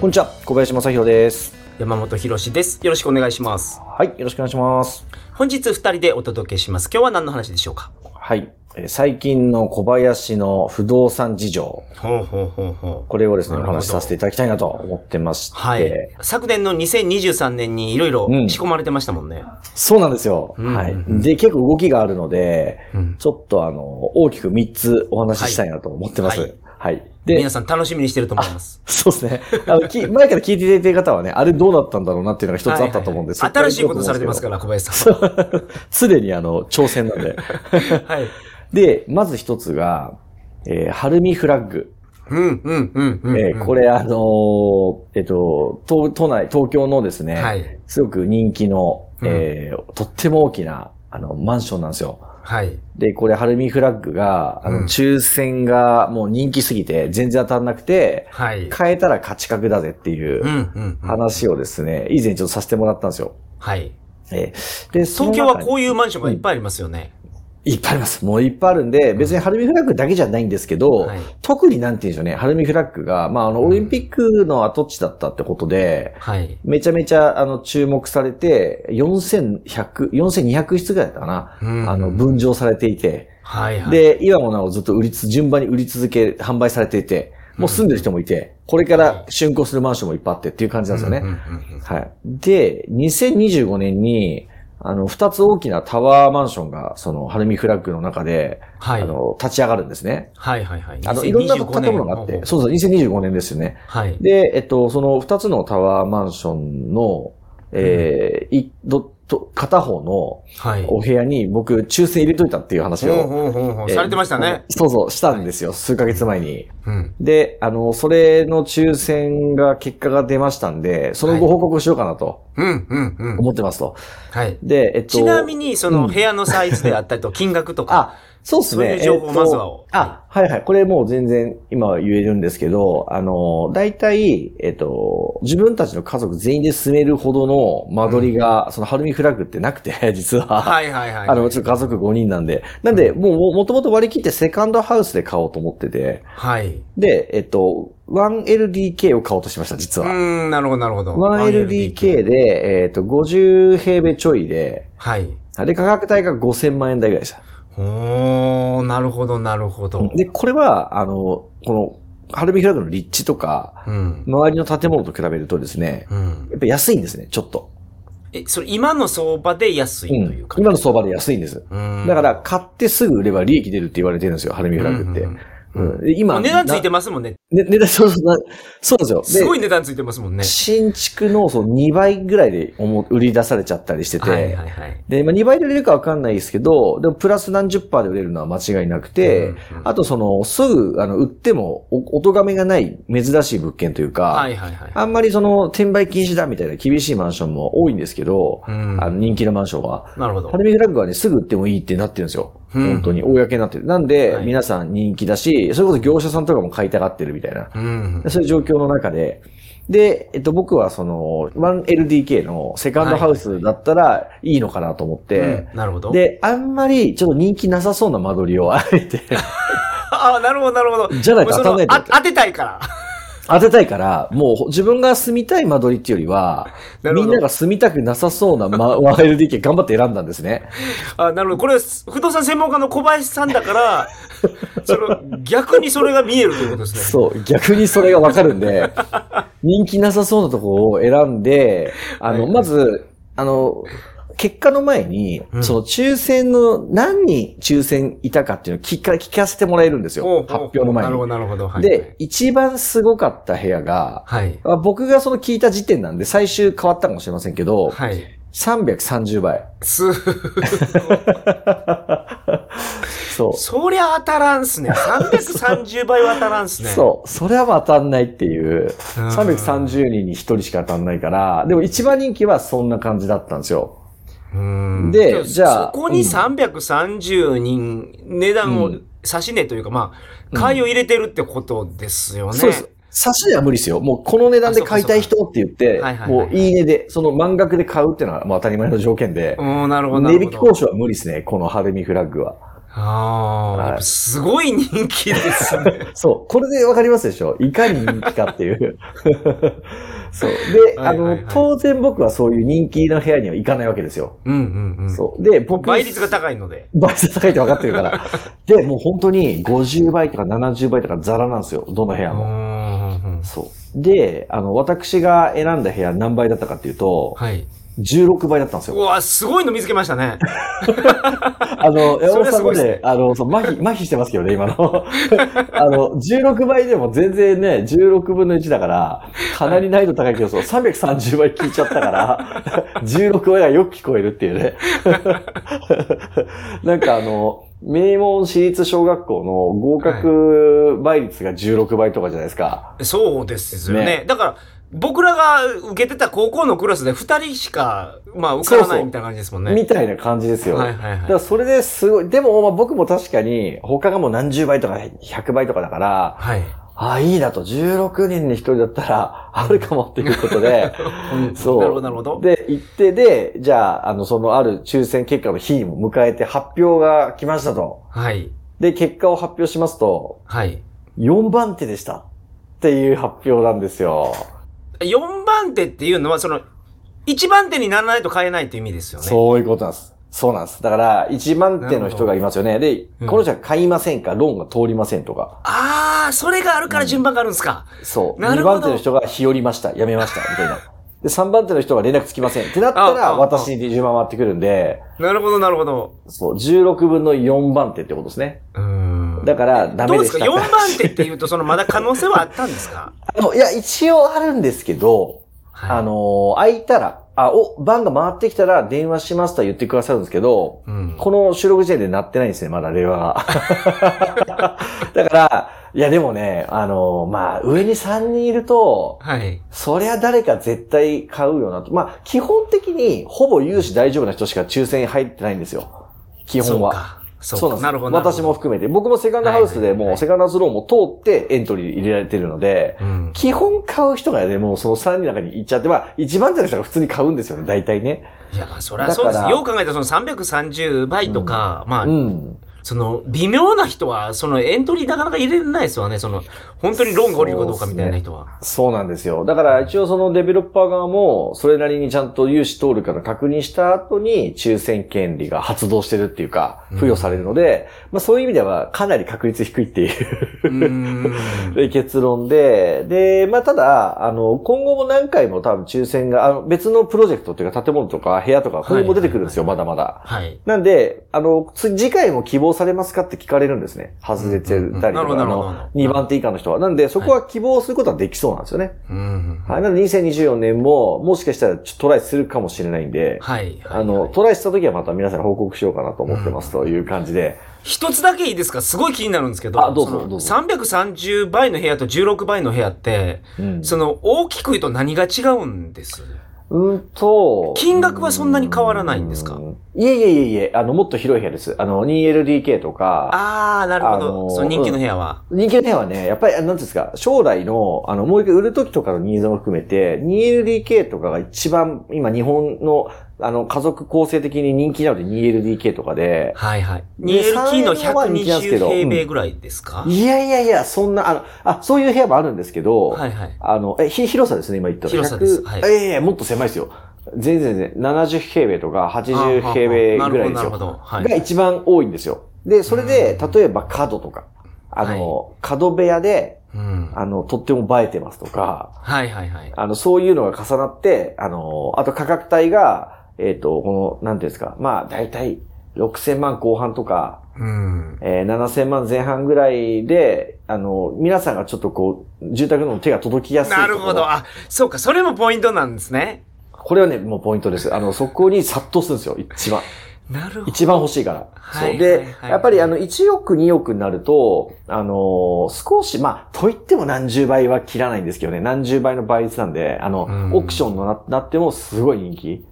こんにちは、小林正宏です。山本博史です。よろしくお願いします。はい、よろしくお願いします。本日二人でお届けします。今日は何の話でしょうか？はい、えー最近の小林の不動産事情、ほうほうほうほう。これをですね、お話しさせていただきたいなと思ってまして、はい。昨年の2023年にいろいろうん仕込まれてましたもんね。そうなんですよ。うんはいうん。で、結構動きがあるので、うんちょっとあの、大きく3つお話ししたいなと思ってます。ははいい。で皆、さん楽しみにしてると思います。そうですね。あの、き 前から聞いていた方はね、あれどうだったんだろうなっていうのが一つあったと思うんです。はい新しいことされてますから、小林さんは。常にあの、挑戦なんで。はい。で、まず一つが、えー、ハルミフラッグ。うん、うん、うん、うん。えーこれあのーえっと、都都内、東京のですね、はいすごく人気の、えーとっても大きな、あの、マンションなんですよ。はい。で、これ、ハルミフラッグが、あの、うん抽選がもう人気すぎて、全然当たんなくて、はい。変えたら勝ち確だぜっていう話をですね、以前ちょっとさせてもらったんですよ。はい。えーで、東京はこういうマンションがいっぱいありますよね。いっぱいあります。もういっぱいあるんで、別にハルミフラッグだけじゃないんですけど、はい特になんて言うんでしょうね、ハルミフラッグが、まあ、あの、オリンピックの跡地だったってことで、はい。めちゃめちゃ、あの、注目されて、4100、4200室ぐらいだったかな。うんあの、分譲されていて、はい、はい。で、今もなおずっと売りつ、順番に売り続け、販売されていて、もう住んでる人もいて、これから竣工するマンションもいっぱいあってっていう感じなんですよね。うんうんうんうんはい。で、2025年に、あの、二つ大きなタワーマンションが、その、ハルミフラッグの中で、はいあの、立ち上がるんですね。はい、はい、はい。あの、いろんな建2025物があって、そうそう、2025年ですよね。はい。で、えっと、その二つのタワーマンションの、えーい、ど、と、片方のはい。お部屋に僕、抽選入れといたっていう話を、ほうほうほう。えーされてましたね。そうそう、したんですよ。数ヶ月前に。うん。で、あの、それの抽選が、結果が出ましたんで、そのご報告をしようかなとうん、うん、うん。思ってますと。はい。で、えっと。ちなみに、その部屋のサイズであったりと、金額とか。あ、そうですね。そういう情報えっとまずはあ、はいはい。これもう全然今は言えるんですけど、あの、大体、えっと、自分たちの家族全員で住めるほどの間取りが、そのハルミフラッグってなくて、実は。はいはいはい。あの、ちょっと家族5人なんで。なんで、もう、もともと割り切ってセカンドハウスで買おうと思ってて。はい。で、えっと、1LDK を買おうとしました、実は。うーん、なるほどなるほど。1LDK で、えっと、50平米ちょいで、はい。あれ価格帯が5000万円台ぐらいでした。おー、なるほどなるほど。で、これは、あの、この、ハルミフラッグの立地とか、うん。周りの建物と比べるとですね、うん。やっぱ安いんですね、ちょっと。え、それ今の相場で安いというか？今の相場で安いんです。うんだから、買ってすぐ売れば利益出るって言われてるんですよ、ハルミフラッグって。うんうんうんで今、値段ついてまますもんね。ね、値段、そうそう、なそうですよ。すごいで値段ついてますもんね。新築のその2倍ぐらいで売り出されちゃったりしてて、はいはいはい。で、まあ、2倍で売れるかわかんないですけど、でもプラス何十パーで売れるのは間違いなくて、うんうんあとその、すぐ、あの、売ってもお、お咎めがない珍しい物件というか、はいはいはい。あんまりその、転売禁止だみたいな厳しいマンションも多いんですけど、うんあの人気のマンションは。なるほどハ。ルミフラッグはね、すぐ売ってもいいってなってるんですよ。うん本当に、公になってる。なんで、はい皆さん人気だし、それこそ業者さんとかも買いたがってるみたいな。うん。そういう状況の中で、で、えっと、僕はその、1LDK のセカンドハウスだったらいいのかなと思って、うんなるほど。、で、あんまりちょっと人気なさそうな間取りをあえてあ あ、なるほどなるほど。じゃないと当たんない当てたいから。当てたいから、もう自分が住みたい間取りっていうよりは、みんなが住みたくなさそうな、ま、1LDK 頑張って選んだんですね。あなるほど。これ、不動産専門家の小林さんだから、その、逆にそれが見えるということですね。そう、逆にそれがわかるんで、人気なさそうなところを選んで、あの、はいまず、あの、結果の前に、うんその抽選の何人抽選いたかっていうのを聞か聞かせてもらえるんですよ。発表の前なるほど、に。なるほど。はい、で、一番すごかった部屋が、はい。あ僕がその聞いた時点なんで最終変わったかもしれませんけど、はい。330倍。す、そう。そりゃ当たらんっすね。330倍は当たらんっすね。そう。それは当たんないっていう。うん330人に1人しか当たんないから、でも一番人気はそんな感じだったんですよ。うんでじゃあそこに330人値段を、うん差し値というか、まあ、買いを入れてるってことですよね。そうです。差し値は無理ですよ。もうこの値段で買いたい人って言ってもういい値で、その満額で買うっていうのはまあ当たり前の条件で、うん、なるほど。な値るほど引き交渉は無理ですね、このハルミフラッグは。ああ、すごい人気ですね。そう。これでわかりますでしょいかに人気かっていう。そう。で、あの、当然僕はそういう人気の部屋には行かないわけですよ。うんうんうん。そう。で、僕、倍率が高いので。倍率高いって分かってるから。で、もう本当に50倍とか70倍とかザラなんですよ。どの部屋うも。んそう。で、あの、私が選んだ部屋何倍だったかっていうと、はい。16倍だったんですよ。うわ、すごいの見つけましたね。あの、山本さんもね、あの、そう、麻痺、麻痺してますけどね、今の。あの、16倍でも全然ね、16分の1だから、かなり難易度高いけど、そう、330倍聞いちゃったから、16倍がよく聞こえるっていうね。なんかあの、名門私立小学校の合格倍率が16倍とかじゃないですか。そうですよね。ねだから、僕らが受けてた高校のクラスで2人しか、まあ、受からないみたいな感じですもんね。みたいな感じですよ。はいはいはいだからそれですごい、でもまあ僕も確かに他がもう何十倍とか100倍とかだから、はい。ああ、いいなと、16人に1人だったら、あるかもっていうことで、そう。なるほど、なるほど。で、行って、で、じゃあ、あの、そのある抽選結果の日も迎えて発表が来ましたと。はい。で、結果を発表しますと、はい。4番手でした。っていう発表なんですよ。4番手っていうのは、その、1番手にならないと買えないっていう意味ですよね。そういうことなんです。そうなんです。だから、1番手の人がいますよね。で、うんこの人は買いませんか、ローンが通りませんとか。ああ、それがあるから順番があるんですか。そう。2なるほど番手の人が日和りました、辞めました、みたいな。で、3番手の人が連絡つきません。ってなったら、私に順番回ってくるんで、なるほど、なるほど。そう、16分の4番手ってことですね。うーん。だから、ダどうですか？メでした ?4 番手って言うと、その、まだ可能性はあったんですか？あの、いや、一応あるんですけど、はい。あのー空いたら、あ、お、番が回ってきたら電話しますとは言ってくださるんですけど、うん。この収録時点で鳴ってないんですね、まだ令和が。だから、いやでもね、あのーまあ、上に3人いると、はい。そりゃ誰か絶対買うよなと。まあ、基本的にほぼ融資大丈夫な人しか抽選入ってないんですよ。基本は。そうか。そうか。なんですなるほど。私も。含めて。僕もセカンドハウスでもうセカンドハウスローンも通ってエントリー入れられてるので、うん。基本買う人がね、もうその3人の中に行っちゃって、まあ、一番手の人が普通に買うんですよね、大体ね。いや、まあ、そりゃそうですよう考えたら、その330倍とか、まあ、うん。その、微妙な人は、そのエントリーなかなか入れないですわね。その、本当にローンが降りるかどうかみたいな人は。そうなんですよ。だから一応そのデベロッパー側も、それなりにちゃんと融資通るか確認した後に抽選権利が発動してるっていうか、付与されるので、まあそういう意味ではかなり確率低いっていう 結論で、で、まあ、ただ、あの、今後も何回も多分抽選が、あの、別のプロジェクトっていうか建物とか部屋とか、今後も出てくるんですよ、まだまだ。はい。なんで、あの、つ次回も希望されますかって聞かれるんですね。外れてたりとか、うんうんなるほどあなるほどの、2番手以下の人は。なんで、そこは希望することはできそうなんですよね。うん。はい。なので、2024年も、もしかしたらちょっとトライするかもしれないんで、はい。あの、トライした時はまた皆さんに報告しようかなと思ってますという感じで。一つだけいいですか？すごい気になるんですけど。あどうぞどうぞ330倍の部屋と16倍の部屋って、うんその、大きく言うと何が違うんです？うんと、金額はそんなに変わらないんですか？うん。いえいえいえいえ、あの、もっと広い部屋です。あの、2LDK とか、ああ、なるほど。あのーその人気の部屋は。人気の部屋はね、やっぱり、あなんですか、将来の、あの、もう一回売る時とかのニーズも含めて、2LDK とかが一番、今日本の、あの、家族構成的に人気なので 2LDK とかで、はいはい。で 2LK の3は人気なんですけ120ど平米ぐらいですか、いやいやいや、そんな、あの、あ、そういう部屋もあるんですけど、はいはい。あの、え、ひ広さですね、今言ったの。広さです。100はい。ええいやもっと狭いですよ。全然全然、70平米とか80平米ぐらいですよ。はいが一番多いんですよ。で、それで、例えば角とか、あの、角部屋で、うん。あの、とっても映えてますとか、はいはいはい。あの、そういうのが重なって、あの、あと価格帯が、えっ、と、この、なんていうんですか、まあ、だいたい6000万後半とか、うん。えー7000万前半ぐらいで、あの、皆さんがちょっとこう、住宅の手が届きやすい。なるほど。あ、そうか、それもポイントなんですね。これはね、もうポイントです。あの、そこに殺到するんですよ、一番。なるほど。一番欲しいから。はいそう。で、はいはいやっぱりあの、1億、2億になると、あのー少し、まあ、といっても何十倍は切らないんですけどね、何十倍の倍率なんで、あの、うんオークションにななってもすごい人気。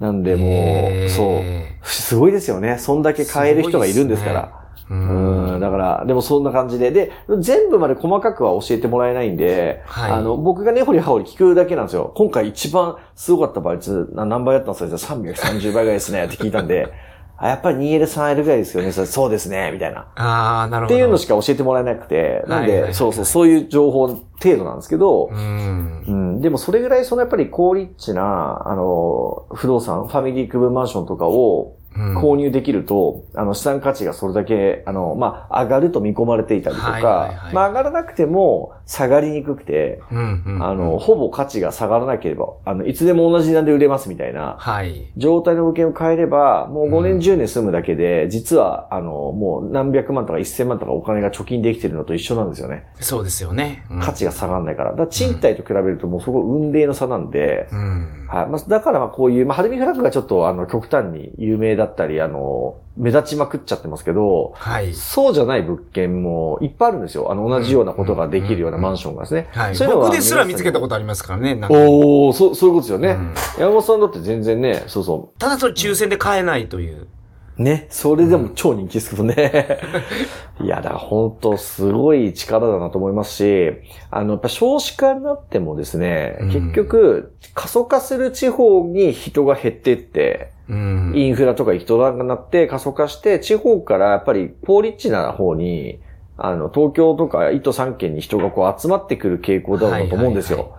なんで、もう、そう。すごいですよね。そんだけ買える人がいるんですから。ううん、だから、でもそんな感じで。で、全部まで細かくは教えてもらえないんで、はいあの、僕が根掘り葉掘り聞くだけなんですよ。今回一番すごかった倍率、な何倍だったんですか ?330 倍ぐらいですね。って聞いたんで、あ、やっぱり 2L、3L ぐらいですよね。そうですね。みたいな。ああ、なるほど。っていうのしか教えてもらえなくて、なんで、そうそう、そういう情報程度なんですけど、うんう。ん、でもそれぐらいそのやっぱり高リッチな、あの、不動産、ファミリー区分マンションとかをうん購入できると、あの、資産価値がそれだけ、あの、まあ、上がると見込まれていたりとか、はいはいはいまあ、上がらなくても下がりにくくて、うんうんあの、ほぼ価値が下がらなければ、あの、いつでも同じ値段で売れますみたいな、はい。状態の物件を変えれば、もう5うん年10年住むだけで、実は、あの、もう何百万とか1000万とかお金が貯金できてるのと一緒なんですよね。そうですよね。うん価値が下がらないから。だから賃貸と比べるともうそこ運命の差なんで、うん。はい。まあ、だからまあこういう、まあ、ハルミフラッグがちょっとあの、極端に有名だったり、あの、目立ちまくっちゃってますけど、はい。そうじゃない物件もいっぱいあるんですよ。あの、同じようなことができるようなマンションがですね。はい。そういうのは僕ですら見つけたことありますからね。なんかおー、そう、そういうことですよね。うん山本さんだって全然ね、そうそただそれ抽選で買えないという。う。ね、それでも超人気ですけどね。いや、だから本当すごい力だなと思いますし、あの、やっぱ少子化になってもですね、うん結局、過疎化する地方に人が減っていって、うん。インフラとか人がなって過疎化して、地方からやっぱりポーリッチな方に、あの、東京とか1都3県に人がこう集まってくる傾向だろうなと思うんですよ。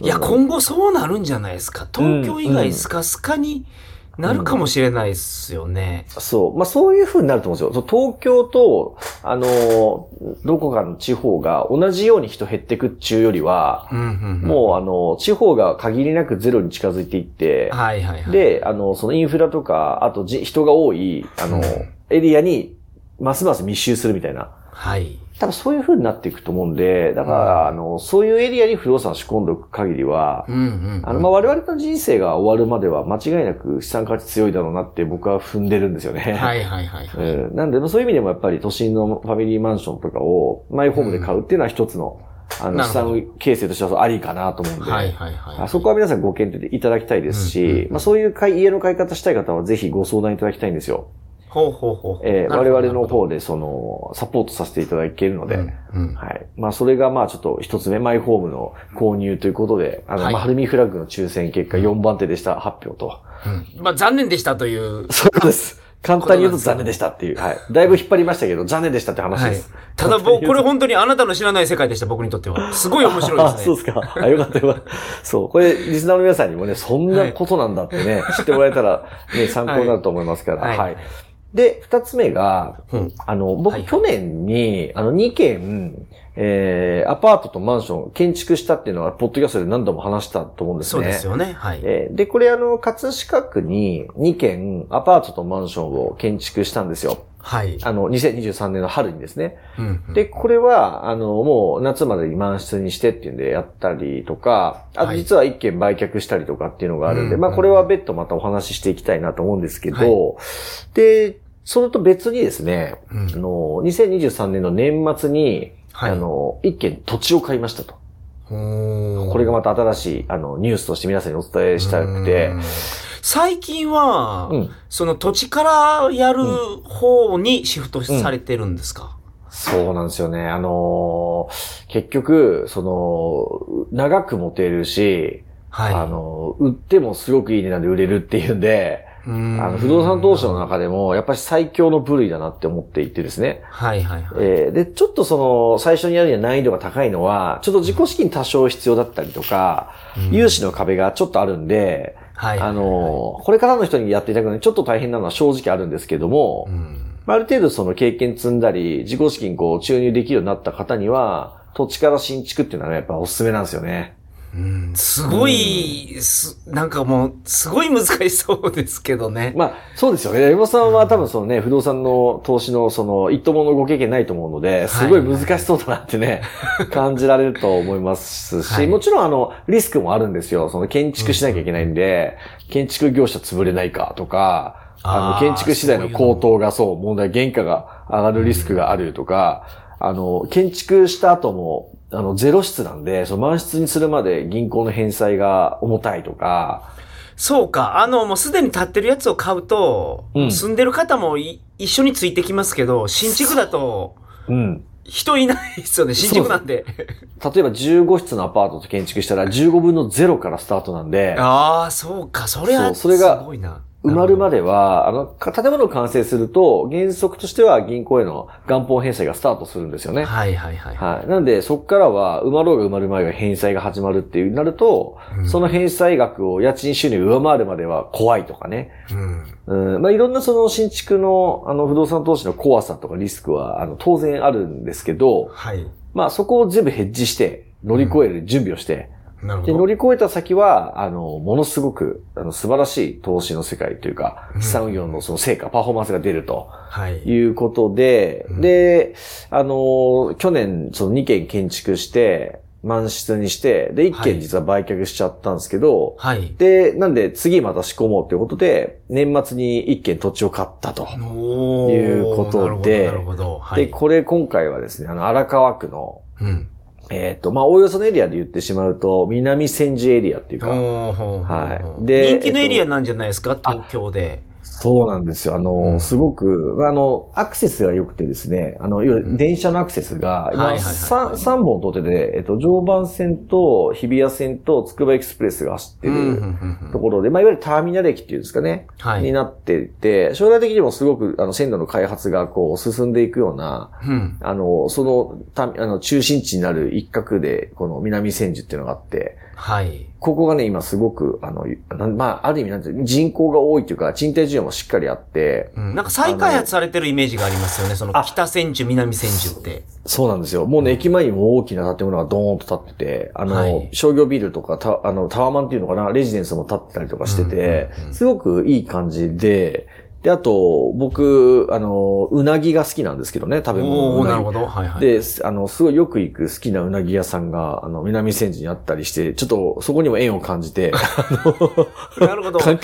いや、今後そうなるんじゃないですか。東京以外スカスカになるかもしれないですよね。そう。まあ、そういう風になると思うんですよ。東京と、あの、どこかの地方が同じように人減ってくっちゅうよりは、うんうんうん。もうあの、地方が限りなくゼロに近づいていって、はいはいはい。、で、あの、そのインフラとか、あとじ人が多い、あの、うんエリアに、ますます密集するみたいな。はい。多分そういう風になっていくと思うんで、だから、あの、そういうエリアに不動産を仕込んでおく限りは、うんうん。あの、まあ、我々の人生が終わるまでは間違いなく資産価値強いだろうなって僕は踏んでるんですよね。はいはいはいはい。うんなんで、まあそういう意味でもやっぱり都心のファミリーマンションとかをマイホームで買うっていうのは一つの、あの、資産形成としてはありかなと思うんで、はいはいはい。あそこは皆さんご検討いただきたいですし、うんうんうんまあそういう買い家の買い方したい方はぜひご相談いただきたいんですよ。ほうほうほう。えー我々の方でその、サポートさせていただけるので、うんうんはい。まあ、それがまあちょっと一つ目、マイホームの購入ということで、あの、はいまあ、ハルミフラッグの抽選結果4番手でした発表と。うんまあ残念でしたという。そうです。簡単に言うと残念でしたっていう。はい。だいぶ引っ張りましたけど、残念でしたって話はいです。。ただ僕、これ本当にあなたの知らない世界でした、僕にとっては。すごい面白いあ、ですね。そうですか。あ、よかったよかった。そう。これ、リスナーの皆さんにもね、そんなことなんだってね、知ってもらえたら、ね、参考になると思いますから。はいはい。で、二つ目が、うんあの、僕、はい去年に、あの、2軒、えー、アパートとマンション建築したっていうのは、ポッドキャストで何度も話したと思うんですね。そうですよね。はい。えーで、これあの、葛飾区に2軒アパートとマンションを建築したんですよ。はい。あの、2023年の春にですね。うんうんで、これは、あの、もう夏までに満室にしてっていうんでやったりとか、あとはい実は1軒売却したりとかっていうのがあるんで、うんまあこれは別途またお話ししていきたいなと思うんですけど、はいで、それと別にですね、うん。あの、2023年の年末に、はい。あの、1軒土地を買いましたと。これがまた新しい、あの、ニュースとして皆さんにお伝えしたくて。う、ん。最近は、うん。その土地からやる方にシフトされてるんですか、そうなんですよね。あのー結局、その、長く持てるし、はい。あの、売ってもすごくいい値段で売れるっていうんで、うーんあの、不動産投資の中でも、やっぱり最強の部類だなって思っていてですね。はいはいはい。えーで、ちょっとその、最初にやるには難易度が高いのは、ちょっと自己資金多少必要だったりとか、うん融資の壁がちょっとあるんで、はい。あの、これからの人にやっていただくのにちょっと大変なのは正直あるんですけども、ある程度その経験積んだり、自己資金こう注入できるようになった方には、土地から新築っていうのはねやっぱおすすめなんですよね。うんすごい、すなんかもう、すごい難しそうですけどね。まあ、そうですよね。山本さんは多分そのね、不動産の投資のその一等ものご経験ないと思うので、すごい難しそうだなってね、感じられると思いますし、はいもちろんあの、リスクもあるんですよ。その建築しなきゃいけないんで、建築業者潰れないかとか、あの、建築資材の高騰がそう、問題、原価が上がるリスクがあるとか、あの、建築した後も、あの、ゼロ室なんで、その満室にするまで銀行の返済が重たいとか、そうか。あの、もうすでに建ってるやつを買うと、うん住んでる方もい一緒についてきますけど、新築だとうん。人いないですよね。新築なんで。例えば15室のアパートと建築したら15分の0からスタートなんで、ああ、そうか。それは、そうそれがすごいな。埋まるまで。では、あの、か建物を完成すると、原則としては銀行への元本返済がスタートするんですよね。はいはいはい。はい。なんで、そこからは、埋まろうが埋まる前が返済が始まるっていうなると、うんその返済額を家賃収入上回るまでは怖いとかね。うん。うん。まあ、いろんなその新築の、あの、不動産投資の怖さとかリスクは、あの、当然あるんですけど、はい。まあ、そこを全部ヘッジして、乗り越える準備をして、で、なるほど。乗り越えた先は、あの、ものすごく、あの、素晴らしい投資の世界というか、うん資産運用のその成果、パフォーマンスが出るとはい。いうことで、うんで、あの、去年、その2件建築して、満室にして、で、1はい件実は売却しちゃったんですけど、はい。で、なんで次また仕込もうということで、年末に1件土地を買ったと。いうことでなるほど、なるほど。はで、い。これ今回はですね、あの、荒川区の、うん。えっ、と、まあ、おおよそのエリアで言ってしまうと、南千住エリアっていうか、はい。で人気のエリアなんじゃないですか、東京で。そうなんですよ。あの、うんすごく、あの、アクセスが良くてですね、あの、いわゆうんる電車のアクセスが、今、はいはいはい三三本通ってて、えっと、常磐線と日比谷線とつくばエクスプレスが走ってるところで、まあ、いわゆるターミナル駅っていうんですかね、はい。になっていて、将来的にもすごく、あの、線路の開発がこう、進んでいくような、うん。あの、その、たあの、中心地になる一角で、この南千住っていうのがあって、はい。ここがね、今すごく、あの、なんまあ、ある意味なんて人口が多いというか、賃貸需要もしっかりあって、うん、なんか再開発されてるイメージがありますよね。そのあ北千住、南千住って。そうなんですよ。もうね、駅前にも大きな建物がドーンと建ってて、あの、はい商業ビルとか、たあの、タワーマンっていうのかな、レジデンスも建ってたりとかしてて、うんうんうんすごくいい感じで、で、あと、僕、あの、うなぎが好きなんですけどね、食べ物のおなるほど。はいはい。で、あの、すごいよく行く好きなうなぎ屋さんが、あの、南千住にあったりして、ちょっとそこにも縁を感じて、なるほど。そう、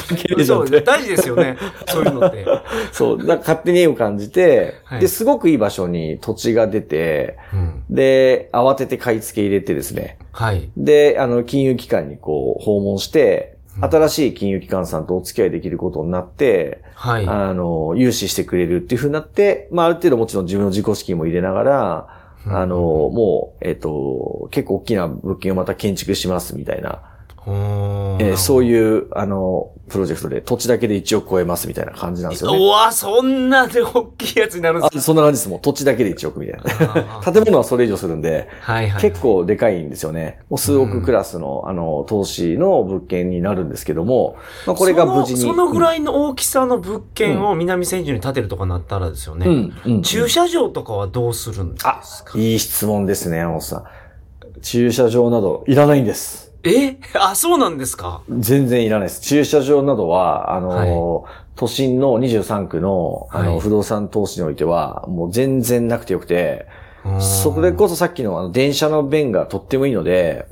大事ですよね。そういうのって。そう、だから勝手に縁を感じて、はいで、すごくいい場所に土地が出て、うん。で、慌てて買い付け入れてですね、はい。で、あの、金融機関にこう、訪問して、うん新しい金融機関さんとお付き合いできることになって、はい。あの、融資してくれるっていう風になって、まあ、ある程度もちろん自分の自己資金も入れながら、うんあの、もう、えっ、と、結構大きな物件をまた建築しますみたいな、えーそうう。いう、あの、プロジェクトで土地だけで1億超えますみたいな感じなんですよね。うわ、そんなで大きいやつになるんですあそんな感じですもん。土地だけで1億みたいな。か 建物はそれ以上するんで、はいはい。結構でかいんですよね。もう数億クラスの、あの、投資の物件になるんですけども、まあ、これが無事に。そのそのぐらい、いの大きさの物件を南千住に建てるとかなったらですよね。うん、うん。駐車場とかはどうするんですか？いい質問ですね、山本さん。駐車場などいらないんです。え？あ、そうなんですか？全然いらないです。駐車場などは、あの、都心の23区の、あの、はい不動産投資においては、もう全然なくてよくて、それこそさっきのあの電車の便がとってもいいので、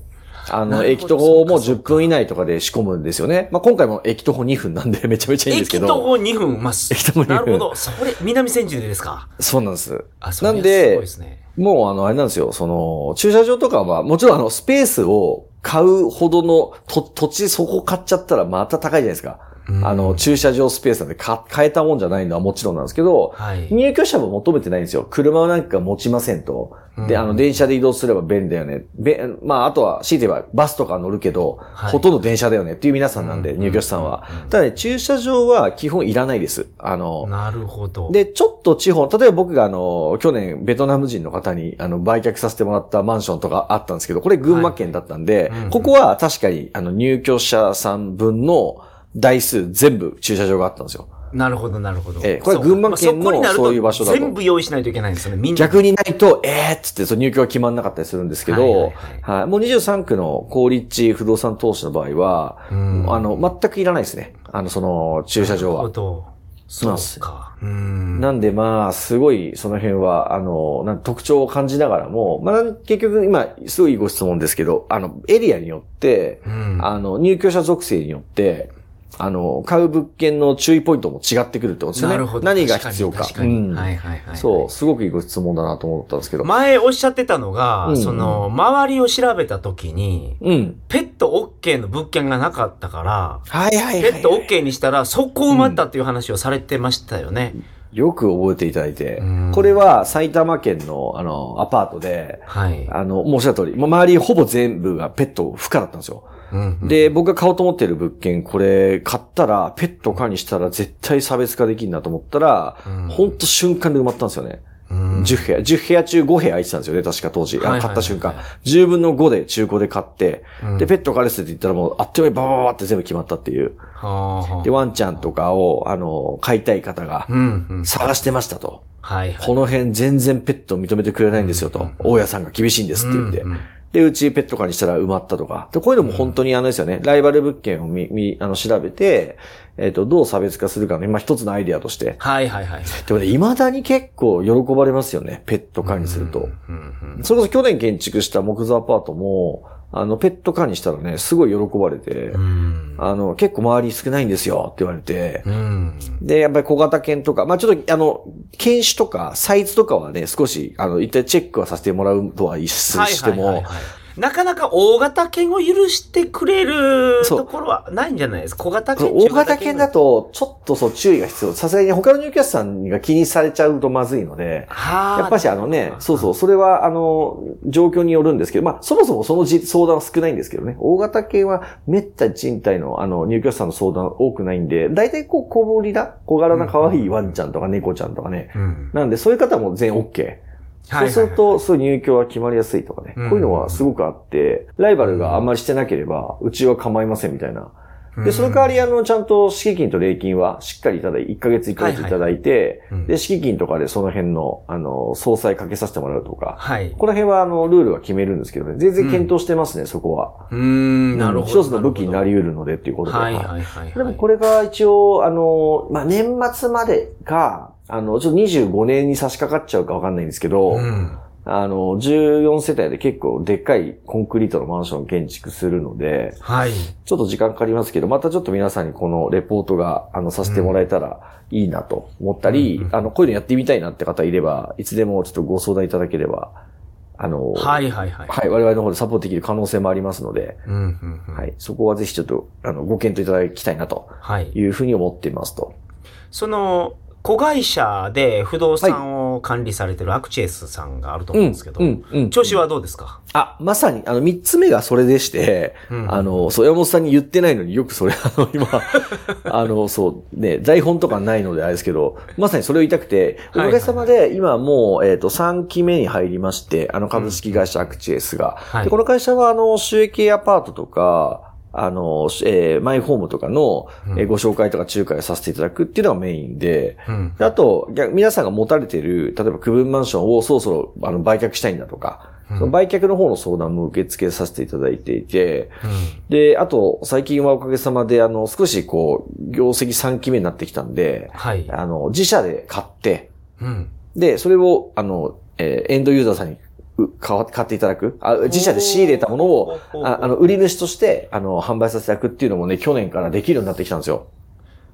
あの、駅徒歩も10そうかそうか分以内とかで仕込むんですよね。まあ、今回も駅徒歩2分なんで めちゃめちゃいいんですけど。駅徒歩2分。まあ、駅徒歩2分なるほど。それ、南千住でですか？そうなんです。あ、それなんですごいですね。もうあの、あれなんですよ、その、駐車場とかは、もちろんあの、スペースを買うほどの土地そこ買っちゃったらまた高いじゃないですか。うんあの、駐車場スペースなんでか買えたもんじゃないのはもちろんなんですけど、はい。入居者も求めてないんですよ。車なんか持ちませんと。で、うんあの、電車で移動すれば便利だよね。べ、まあ、あとは、強いて言えばバスとか乗るけど、はいほとんど電車だよねっていう皆さんなんで、うん入居者さんはうん。ただね、駐車場は基本いらないです。あの、なるほど。で、ちょっと地方、例えば僕があの、去年ベトナム人の方にあの、売却させてもらったマンションとかあったんですけど、これ群馬県だったんで、はいうんここは確かにあの、入居者さん分の台数全部駐車場があったんですよ。なるほど、なるほど。ええこれ群馬県のそういう場所だと全部用意しないといけないんですよね。みんな。逆にないと、えーっつって、その入居が決まんなかったりするんですけど、ははいいはいもう23区の高立地不動産投資の場合は、うんあの、全くいらないですね。あの、その、駐車場は。なるほど。そうか。うん。なんでまあ、すごいその辺は、あの、なん特徴を感じながらも、まあ結局今、すごいご質問ですけど、あの、エリアによって、うん。あの、入居者属性によって、あの、買う物件の注意ポイントも違ってくるってことですよね。なるほど。何が必要か。確かにうんはいはいはい。そう、すごくいいご質問だなと思ったんですけど。前おっしゃってたのが、うんうんその、周りを調べた時に、うん。ペット OK の物件がなかったから、はいはいはい、ペット OK にしたら速攻埋まったっていう話をされてましたよね。よく覚えていただいてうん。これは埼玉県の、あの、アパートで、はい。あの、申し上げた通り、周りほぼ全部がペット不可だったんですよ。うんうん、で、僕が買おうと思ってる物件、これ、買ったら、ペット可にしたら絶対差別化できるなと思ったら、うんほんと瞬間で埋まったんですよね。うん10部屋、10部屋中5部屋空いてたんですよね、確か当時。買った瞬間。10分の5で中古で買って、うんで、ペット彼氏って言ったらもう、あっという間にババババって全部決まったっていう。で、ワンちゃんとかを、あの、飼いたい方が。探してましたと。この辺全然ペットを認めてくれないんですよと。大家さんが厳しいんですって言って。うんうんで、うちペット化にしたら埋まったとか。で、こういうのも本当にあのですよね、ライバル物件をみ、み、あの、調べて、えっ、と、どう差別化するかの、今一つのアイデアとして。はいはいはい。でもね、未だに結構喜ばれますよね、ペット化にすると。うんうんそれこそ去年建築した木造アパートも、あの、ペット化にしたらね、すごい喜ばれて、うん。あの、結構周り少ないんですよって言われて、うん。で、やっぱり小型犬とか、まあちょっと、あの、犬種とか、サイズとかはね、少し、あの、一体チェックはさせてもらうとは一緒しても、なかなか大型犬を許してくれるところはないんじゃないです？か。小型犬大型犬だと、ちょっとそう注意が必要。さすがに他の入居者さんが気にされちゃうとまずいので、はあ。やっぱしあのね、そうそう、それはあの、状況によるんですけど、まあそもそもそのじ相談は少ないんですけどね、大型犬はめったに賃貸のあの、入居者さんの相談多くないんで、大体こう小ぶりな、小柄な可愛いワンちゃんとか猫ちゃんとかね。うん。なんでそういう方も全員 OK。はいそうすると、そういう入居は決まりやすいとかね。うんこういうのはすごくあって、ライバルがあんまりしてなければ、うちは構いませんみたいな。で、その代わり、あの、ちゃんと敷金と礼金はしっかりいただいて、1ヶ月1ヶ月いただいてうん、で、敷金とかでその辺の、あの、総裁かけさせてもらうとか、はい。この辺は、あの、ルールは決めるんですけどね、全然検討してますね、そこは。うーん、なるほど。一つの武器になり得るのでっていうことで。はいはいはいはい。でもこれが一応、あの、まあ、年末までが、あの、ちょっと25年に差し掛かっちゃうかわかんないんですけど、うん。あの、14世帯で結構でっかいコンクリートのマンションを建築するので、はい。ちょっと時間かかりますけど、またちょっと皆さんにこのレポートが、あの、させてもらえたらいいなと思ったり、うんあの、こういうのやってみたいなって方いれば、いつでもちょっとご相談いただければ、あの、はいはいはい。はい、我々の方でサポートできる可能性もありますので、うんうんうん。はい、そこはぜひちょっと、あの、ご検討いただきたいなとはい。いうふうに思っていますと。その、子会社で不動産を管理されてるアクチエスさんがあると思うんですけど、うん、うん。調子はどうですか？あ、まさに、あの、三つ目がそれでして、うん。あの、そう、山本さんに言ってないのによくそれ、あの、今、あの、そう、ね、台本とかないのであれですけど、まさにそれを言いたくて、おかげさまで、今もう、えっ、と、3期目に入りまして、あの、株式会社アクチエスが。はい。で、この会社は、あの、収益アパートとか、あの、えーマイホームとかの、えーご紹介とか仲介をさせていただくっていうのがメインで、うん。であと、逆皆さんが持たれている、例えば区分マンションをそろそろあの売却したいんだとか、その売却の方の相談も受け付けさせていただいていて、で、あと、最近はおかげさまで、あの、少しこう、業績3期目になってきたんで、はい。あの、自社で買って、うん。で、それを、あの、えーエンドユーザーさんにう買わ買っていただく？あ自社で仕入れたものを、ああの、売り主として、あの、販売させていただくっていうのもね、去年からできるようになってきたんですよ。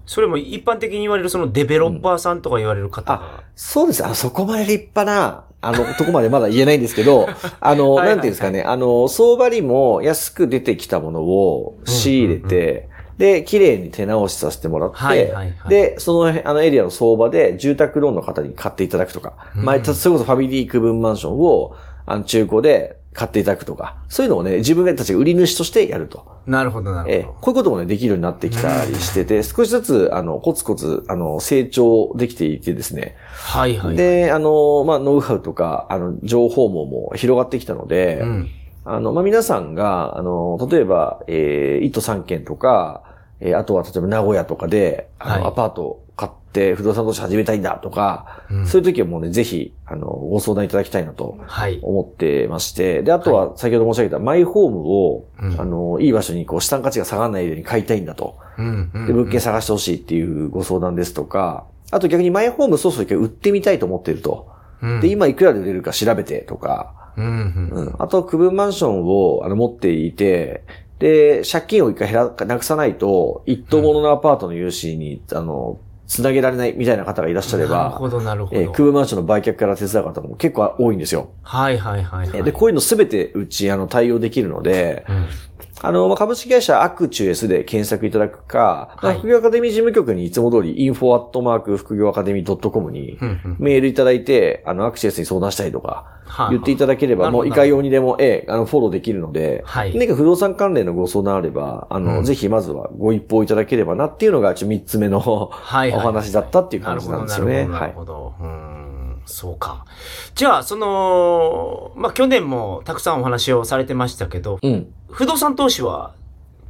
それも一般的に言われるそのデベロッパーさんとか言われる方？が。そうです。あの、そこまで立派な、あの、とこまでまだ言えないんですけど、あの、はいはいはいなんていうんですかね、あの、相場利も安く出てきたものを仕入れて、で、綺麗に手直しさせてもらって、はいはいはいで、その、あのエリアの相場で住宅ローンの方に買っていただくとか、前、それこそファミリー区分マンションを、あの、中古で買っていただくとか、そういうのをね、自分たちが売り主としてやると。なるほど、なええるほこういうこともね、できるようになってきたりしてて、少しずつ、あの、コツコツ、あの、成長できていてですね。ど。はいはい。で、あの、まあ、ノウハウとか、あの、情報網も広がってきたので、うん。あの、まあ、皆さんが、あの、例えば、えー、1都3県とか、えー、あとは例えば名古屋とかで、あの、はいアパートを買って不動産投資始めたいんだとか、うんそういう時はもうね、ぜひ、あの、ご相談いただきたいなとはい。思ってまして、で、あとは先ほど申し上げたマイホームを、うんあの、いい場所にこう、資産価値が下がらないように買いたいんだと。うん。うんで、物件探してほしいっていうご相談ですとか、あと逆にマイホームそろそろ売ってみたいと思っていると。うんで、今いくらで売れるか調べてとか、うん。うん。うん。あと、区分マンションをあの持っていて、で、借金を一回減ら、なくさないと、一棟物のアパートの融資に、あの、つなげられないみたいな方がいらっしゃれば、なるほど、なるほど。えー、空マンションの売却から手伝う方も結構多いんですよ。はいはいはい、はい。で、こういうのすべてうち、あの、対応できるので、うんあの、まあ株式会社アクチュエスで検索いただくか、まあはい副業アカデミー事務局にいつも通り info アットマーク副業アカデミー .com にメールいただいて、あの、アクチュエスに相談したいとか、はい言っていただければ、もういかようにでも、ええ、あの、フォローできるので、はい何か不動産関連のご相談あれば、あの、うんぜひまずはご一報いただければなっていうのが、ちょ三つ目の、お話だったっていう感じなんですよね。なはい。るほど、そうか。じゃあ、その、まあ、去年もたくさんお話をされてましたけど、うん。不動産投資は、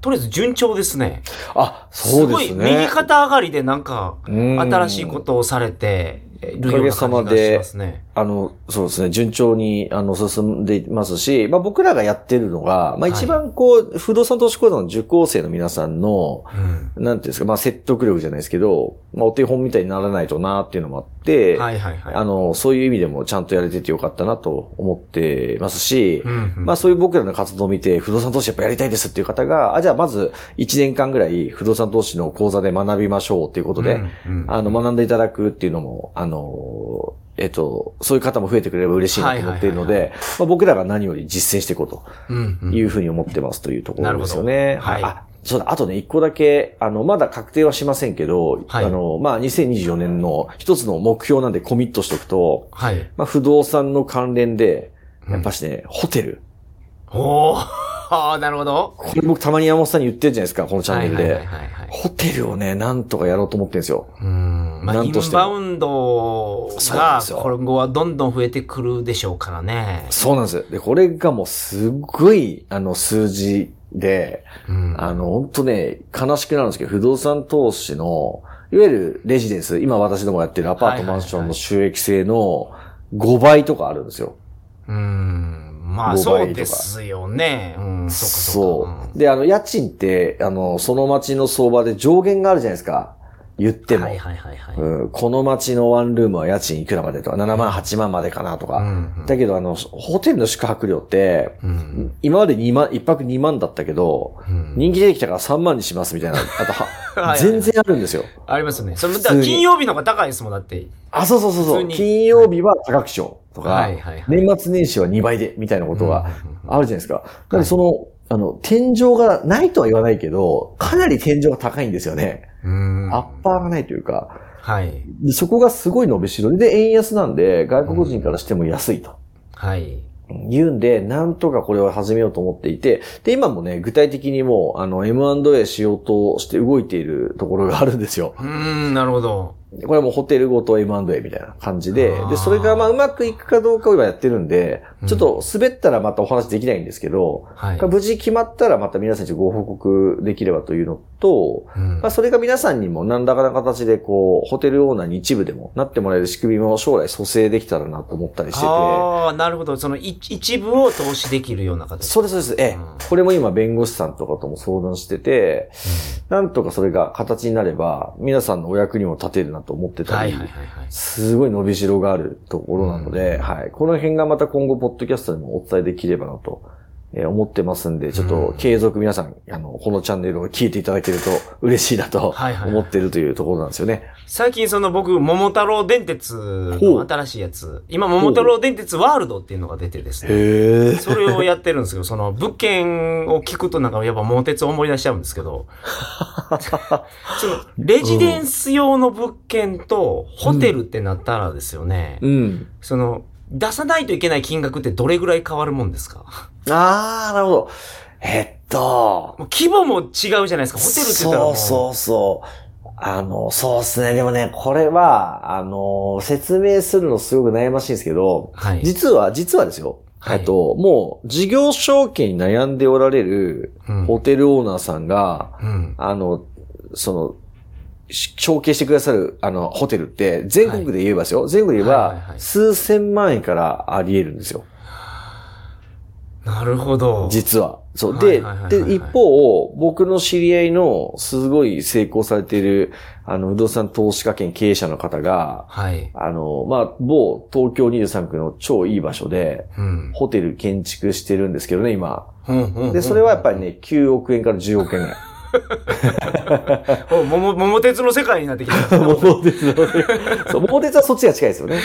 とりあえず順調ですね。あ、そうですごい、右ね。肩上がりでなんか、うん新しいことをされているような感じがしますね。あの、そうですね、順調に、あの、進んでいますし、まあ僕らがやってるのが、まあはい一番こう、不動産投資講座の受講生の皆さんの、うん。なんていうんですか、まあ説得力じゃないですけど、まあお手本みたいにならないとなっていうのもあって、はいはいはい。あの、そういう意味でもちゃんとやれててよかったなと思ってますし、うんうんまあそういう僕らの活動を見て、不動産投資やっぱやりたいですっていう方が、あ、じゃあまず1年間ぐらい不動産投資の講座で学びましょうっていうことで、うんうんあの、学んでいただくっていうのも、あの、えっと、そういう方も増えてくれれば嬉しいなと思っているので、まあ僕らが何より実践していこうとうんうん。いうふうに思ってますというところですよね。はい。あ、そうだ、あとね、一個だけ、あの、まだ確定はしませんけど、はい。あの、まあ、2024年の一つの目標なんでコミットしておくと、はい。まあ、不動産の関連で、やっぱしね、ホテル。おーああ、なるほど。これ僕たまに山本さんに言ってるじゃないですか、このチャンネルで。はいはい。ホテルをね、なんとかやろうと思ってるんですよ。うん。まあ、インなんとしてもバウンドが今後はどんどん増えてくるでしょうからね。そうなんです。で、これがもうすっごい、あの、数字で、うん。あの、本当ね、悲しくなるんですけど、不動産投資の、いわゆるレジデンス、今私どもやってるアパートマンションの収益性の5倍とかあるんですよ。うん。まあ、5そうですよね。うん。そうかそうか。そう。で、あの、家賃って、あの、その町の相場で上限があるじゃないですか。言っても。はいはいはいはい。うん、この町のワンルームは家賃いくらまでとか、7万、8万までかなとか。うんうんだけど、あの、ホテルの宿泊料って、うん。今まで2万、1泊2万だったけど、うん人気出てきたから3万にしますみたいな。あとは、はいはい全然あるんですよ。ありますね。それ、金曜日の方が高いですもん、だって。あ、そうそうそうそう。金曜日は高くしようとか、はいはいはい年末年始は2倍で、みたいなことがうんあるじゃないですか。だからその、あの、天井がないとは言わないけど、かなり天井が高いんですよね。うん。アッパーがないというか、はい。でそこがすごい伸びしろで、で円安なんで、外国人からしても安いと。はい。言うんで、なんとかこれを始めようと思っていて、で、今もね、具体的にもう、あの、M&A しようとして動いているところがあるんですよ。うん、なるほど。これはもうホテルごと M&A みたいな感じでで、それがまあうまくいくかどうかを今やってるんで、ちょっと滑ったらまたお話できないんですけど、はい。無事決まったらまた皆さんにご報告できればというのと、うんまあそれが皆さんにも何らかの形でこう、ホテルオーナーに一部でもなってもらえる仕組みも将来蘇生できたらなと思ったりしてて、ああ、なるほど。その一一部を投資できるような形。そうです、そうです。ええうんこれも今弁護士さんとかとも相談してて、なんとかそれが形になれば、皆さんのお役にも立てるなと思ってたり。すごい伸びしろがあるところなので、はい。この辺がまた今後、ポッドキャストでもお伝えできればなと、えー思ってますんで、ちょっと継続皆さん、あの、このチャンネルを聞いていただけると嬉しいなとはいはい。はい思ってるというところなんですよね。最近その僕、桃太郎電鉄の新しいやつ、今桃太郎電鉄ワールドっていうのが出てですね。それをやってるんですけど、その物件を聞くとなんかやっぱ桃鉄を思い出しちゃうんですけど、そのレジデンス用の物件とホテルってなったらですよね、うん。その出さないといけない金額ってどれぐらい変わるもんですか？あー、なるほど。えっと、規模も違うじゃないですか。ホテルって言ったら。そうそうそう。あの、そうですね。でもね、これは、あの、説明するのすごく悩ましいんですけど、はい。実は、実はですよ。はいえっと、もう、事業承継に悩んでおられるうんホテルオーナーさんが、うん。あの、その、し承継してくださる、あの、ホテルって、全国で言えばですよ。全国で言えばはいはいは、い数千万円からあり得るんですよ。なるほど。実は。そう。はいではいはいはいは、いで、一方、僕の知り合いのすごい成功されている、あの、不動産投資家兼経営者の方が、はい。あの、まあ、某東京23区の超いい場所で、うん。ホテル建築してるんですけどね、今。うんうんうんで、それはやっぱりね、9億円から10億円ぐらい。お桃、桃鉄の世界になってきた。桃鉄の、そう、桃鉄はそっちが近いですよね。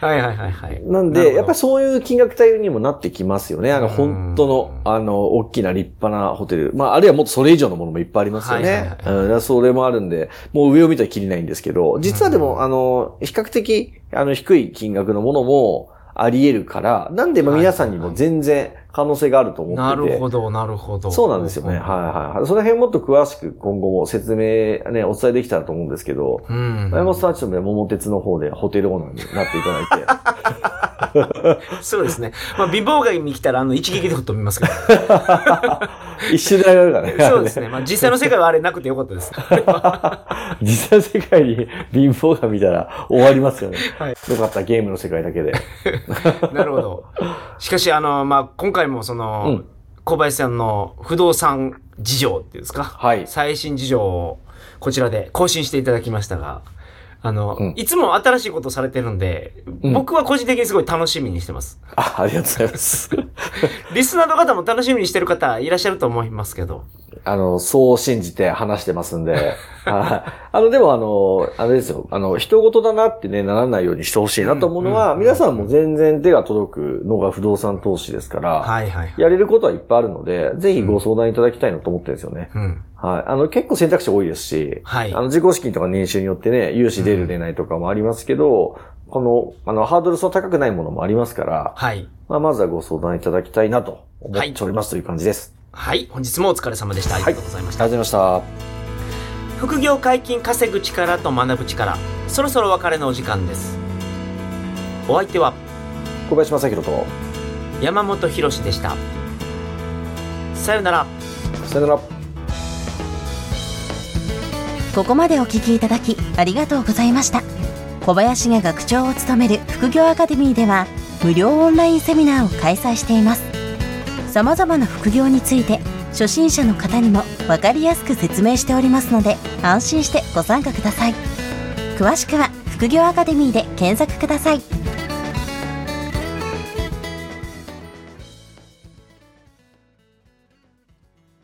はいはいはいはい。なんで、やっぱりそういう金額帯にもなってきますよね。あの、うん本当の、あの、大きな立派なホテル。まあ、あるいはもっとそれ以上のものもいっぱいありますよね。はいうんそれもあるんで、もう上を見たらきりないんですけど、実はでも、あの、比較的、あの、低い金額のものもあり得るから、なんで、まあ皆さんにも全然可能性があると思なってて。るほど、なるほど。そうなんですよね。はいはいはい。その辺もっと詳しく今後も説明ね、お伝えできたらと思うんですけど、うん。山本さんはちょっとね、桃鉄の方でホテルオーナーになっていただいて、そうですね。まあ、貧乏街に来たら、あの、一撃で吹っ飛びますけど。一瞬で上がるからね。そうですね。まあ、実際の世界はあれなくてよかったです。実際の世界に貧乏が見たら終わりますよね。はいよかった、ゲームの世界だけで。なるほど。しかし、あの、まあ、今回もその、うん小林さんの不動産事情っていうんですか？はい。最新事情をこちらで更新していただきましたが、あの、うんいつも新しいことされてるんで、うん僕は個人的にすごい楽しみにしてます。あ、ありがとうございます。リスナーの方も楽しみにしてる方いらっしゃると思いますけど。あの、そう信じて話してますんで。はい。あの、でもあの、あれですよ。あの、人事だなってね、ならないようにしてほしいなと思うのは、うん皆さんも全然手が届くのが不動産投資ですから、はいはい。やれることはいっぱいあるので、ぜひご相談いただきたいなと思ってるんですよね。うん。はい。あの、結構選択肢多いですし、はいあの、自己資金とか年収によってね、融資出る出ないとかもありますけど、この、あの、ハードルその高くないものもありますから、はい。まあ、まずはご相談いただきたいなと思っておりますという感じです。はい。本日もお疲れ様でした。ありがとうございました。ありがとうございまし副業解禁稼ぐ力と学ぶ力。そろそろお別れのお時間です。お相手は？た。小林正宏と、山本博史でした。さよなら。さよなら。ここまでお聞きいただきありがとうございました。小林が学長を務める副業アカデミーでは無料オンラインセミナーを開催しています。様々な副業について初心者の方にも分かりやすく説明しておりますので安心してご参加ください。詳しくは副業アカデミーで検索ください。